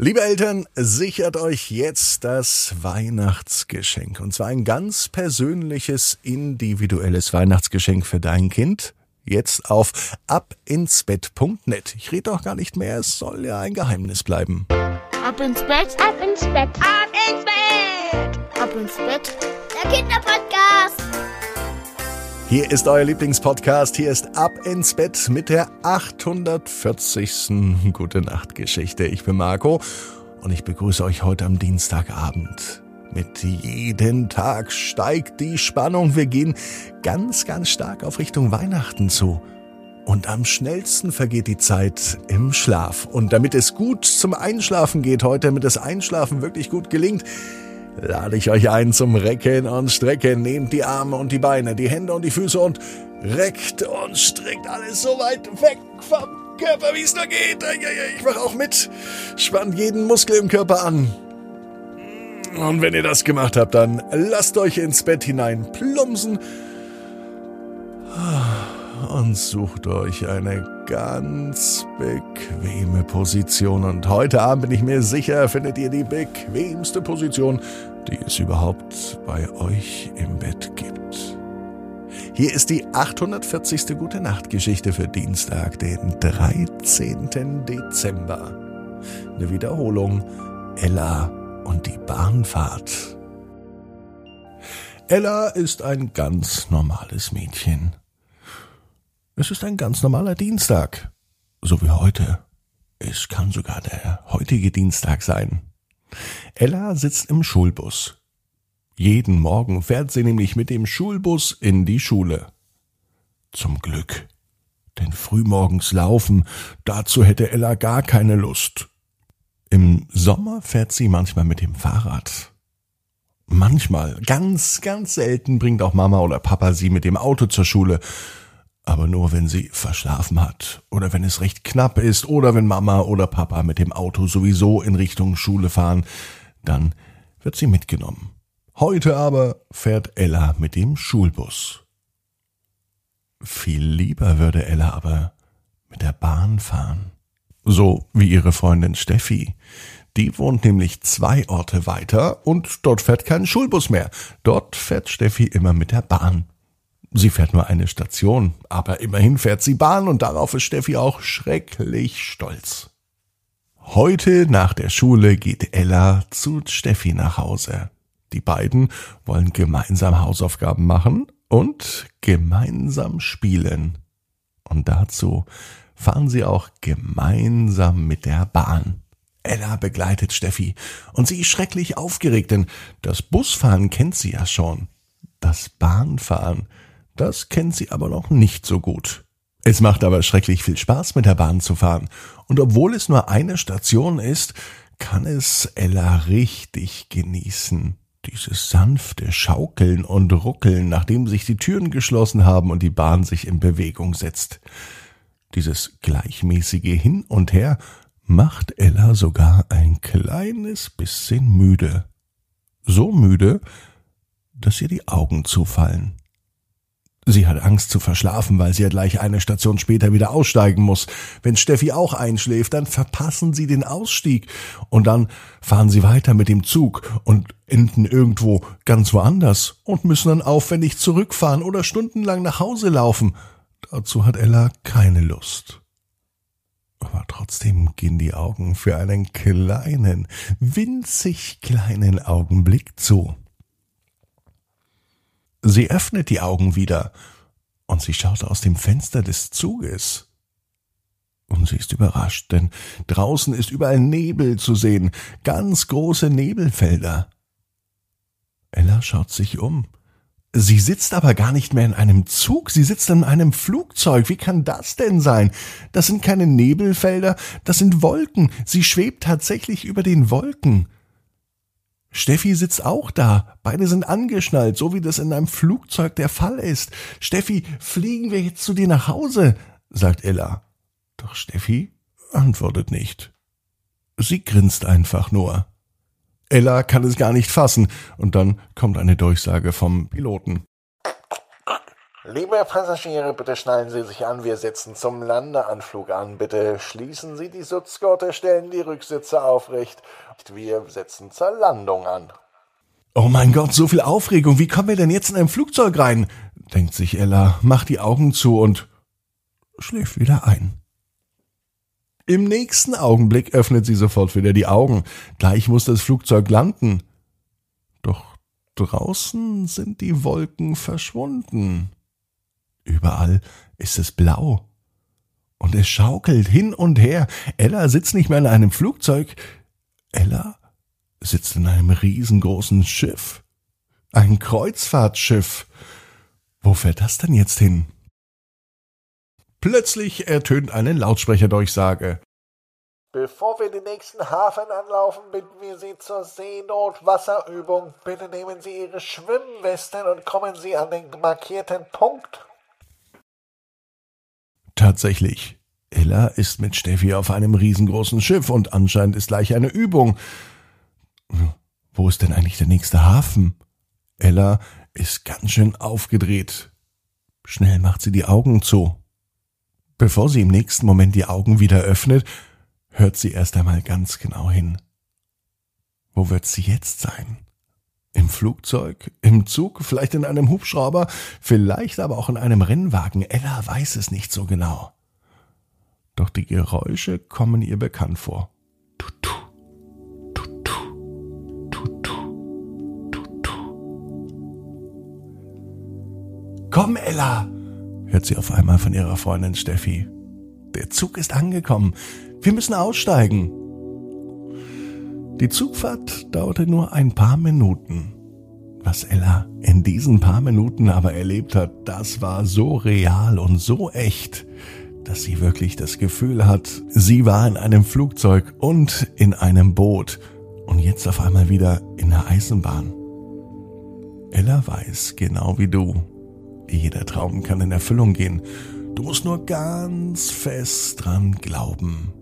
Liebe Eltern, sichert euch jetzt das Weihnachtsgeschenk. Und zwar ein ganz persönliches, individuelles Weihnachtsgeschenk für dein Kind. Jetzt auf abinsbett.net. Ich rede auch gar nicht mehr, es soll ja ein Geheimnis bleiben. Ab ins Bett, ab ins Bett, ab ins Bett, ab ins Bett. Der Kinderpodcast. Hier ist euer Lieblingspodcast. Hier ist Ab ins Bett mit der 840. Gute Nacht Geschichte. Ich bin Marco und ich begrüße euch heute am Dienstagabend. Mit jedem Tag steigt die Spannung. Wir gehen ganz, ganz stark auf Richtung Weihnachten zu. Und am schnellsten vergeht die Zeit im Schlaf. Und damit es gut zum Einschlafen geht heute, damit das Einschlafen wirklich gut gelingt, lade ich euch ein zum Recken und Strecken. Nehmt die Arme und die Beine, die Hände und die Füße und reckt und streckt alles so weit weg vom Körper, wie es nur geht. Ich mache auch mit. Spannt jeden Muskel im Körper an. Und wenn ihr das gemacht habt, dann lasst euch ins Bett hinein plumpsen und sucht euch eine ganz bequeme Position. Und heute Abend bin ich mir sicher, findet ihr die bequemste Position, die es überhaupt bei euch im Bett gibt. Hier ist die 840. Gute Nacht Geschichte für Dienstag, den 13. Dezember. Eine Wiederholung. Ella und die Bahnfahrt. Ella ist ein ganz normales Mädchen. Es ist ein ganz normaler Dienstag, so wie heute. Es kann sogar der heutige Dienstag sein. Ella sitzt im Schulbus. Jeden Morgen fährt sie nämlich mit dem Schulbus in die Schule. Zum Glück. Denn frühmorgens laufen, dazu hätte Ella gar keine Lust. Im Sommer fährt sie manchmal mit dem Fahrrad. Manchmal, ganz, ganz selten bringt auch Mama oder Papa sie mit dem Auto zur Schule aber nur wenn sie verschlafen hat oder wenn es recht knapp ist oder wenn Mama oder Papa mit dem Auto sowieso in Richtung Schule fahren, dann wird sie mitgenommen. Heute aber fährt Ella mit dem Schulbus. Viel lieber würde Ella aber mit der Bahn fahren. So wie ihre Freundin Steffi. Die wohnt nämlich zwei Orte weiter und dort fährt kein Schulbus mehr. Dort fährt Steffi immer mit der Bahn. Sie fährt nur eine Station, aber immerhin fährt sie Bahn und darauf ist Steffi auch schrecklich stolz. Heute nach der Schule geht Ella zu Steffi nach Hause. Die beiden wollen gemeinsam Hausaufgaben machen und gemeinsam spielen. Und dazu fahren sie auch gemeinsam mit der Bahn. Ella begleitet Steffi und sie ist schrecklich aufgeregt, denn das Busfahren kennt sie ja schon. Das Bahnfahren, das kennt sie aber noch nicht so gut. Es macht aber schrecklich viel Spaß, mit der Bahn zu fahren. Und obwohl es nur eine Station ist, kann es Ella richtig genießen. Dieses sanfte Schaukeln und Ruckeln, nachdem sich die Türen geschlossen haben und die Bahn sich in Bewegung setzt. Dieses gleichmäßige Hin und Her macht Ella sogar ein kleines bisschen müde. So müde, dass ihr die Augen zufallen. Sie hat Angst zu verschlafen, weil sie ja gleich eine Station später wieder aussteigen muss. Wenn Steffi auch einschläft, dann verpassen sie den Ausstieg und dann fahren sie weiter mit dem Zug und enden irgendwo ganz woanders und müssen dann aufwendig zurückfahren oder stundenlang nach Hause laufen. Dazu hat Ella keine Lust. Aber trotzdem gehen die Augen für einen kleinen, winzig kleinen Augenblick zu. Sie öffnet die Augen wieder und sie schaut aus dem Fenster des Zuges. Und sie ist überrascht, denn draußen ist überall Nebel zu sehen, ganz große Nebelfelder. Ella schaut sich um. Sie sitzt aber gar nicht mehr in einem Zug, sie sitzt in einem Flugzeug. Wie kann das denn sein? Das sind keine Nebelfelder, das sind Wolken. Sie schwebt tatsächlich über den Wolken. Steffi sitzt auch da. Beide sind angeschnallt, so wie das in einem Flugzeug der Fall ist. Steffi, fliegen wir jetzt zu dir nach Hause? sagt Ella. Doch Steffi antwortet nicht. Sie grinst einfach nur. Ella kann es gar nicht fassen, und dann kommt eine Durchsage vom Piloten. Liebe Passagiere, bitte schnallen Sie sich an, wir setzen zum Landeanflug an. Bitte schließen Sie die Sitzgurte, stellen die Rücksitze aufrecht. Wir setzen zur Landung an. Oh mein Gott, so viel Aufregung. Wie kommen wir denn jetzt in ein Flugzeug rein? denkt sich Ella, macht die Augen zu und schläft wieder ein. Im nächsten Augenblick öffnet sie sofort wieder die Augen. Gleich muss das Flugzeug landen. Doch draußen sind die Wolken verschwunden. Überall ist es blau. Und es schaukelt hin und her. Ella sitzt nicht mehr in einem Flugzeug. Ella sitzt in einem riesengroßen Schiff. Ein Kreuzfahrtschiff. Wo fährt das denn jetzt hin? Plötzlich ertönt eine Lautsprecherdurchsage. Bevor wir den nächsten Hafen anlaufen, bitten wir Sie zur Seenotwasserübung. Bitte nehmen Sie Ihre Schwimmwesten und kommen Sie an den markierten Punkt. Tatsächlich. Ella ist mit Steffi auf einem riesengroßen Schiff und anscheinend ist gleich eine Übung. Wo ist denn eigentlich der nächste Hafen? Ella ist ganz schön aufgedreht. Schnell macht sie die Augen zu. Bevor sie im nächsten Moment die Augen wieder öffnet, hört sie erst einmal ganz genau hin. Wo wird sie jetzt sein? Im Flugzeug, im Zug, vielleicht in einem Hubschrauber, vielleicht aber auch in einem Rennwagen. Ella weiß es nicht so genau. Doch die Geräusche kommen ihr bekannt vor. Tutu, tutu, tutu, tutu. Komm, Ella, hört sie auf einmal von ihrer Freundin Steffi. Der Zug ist angekommen. Wir müssen aussteigen. Die Zugfahrt dauerte nur ein paar Minuten. Was Ella in diesen paar Minuten aber erlebt hat, das war so real und so echt, dass sie wirklich das Gefühl hat, sie war in einem Flugzeug und in einem Boot und jetzt auf einmal wieder in der Eisenbahn. Ella weiß, genau wie du, jeder Traum kann in Erfüllung gehen. Du musst nur ganz fest dran glauben.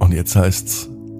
Und jetzt heißt's,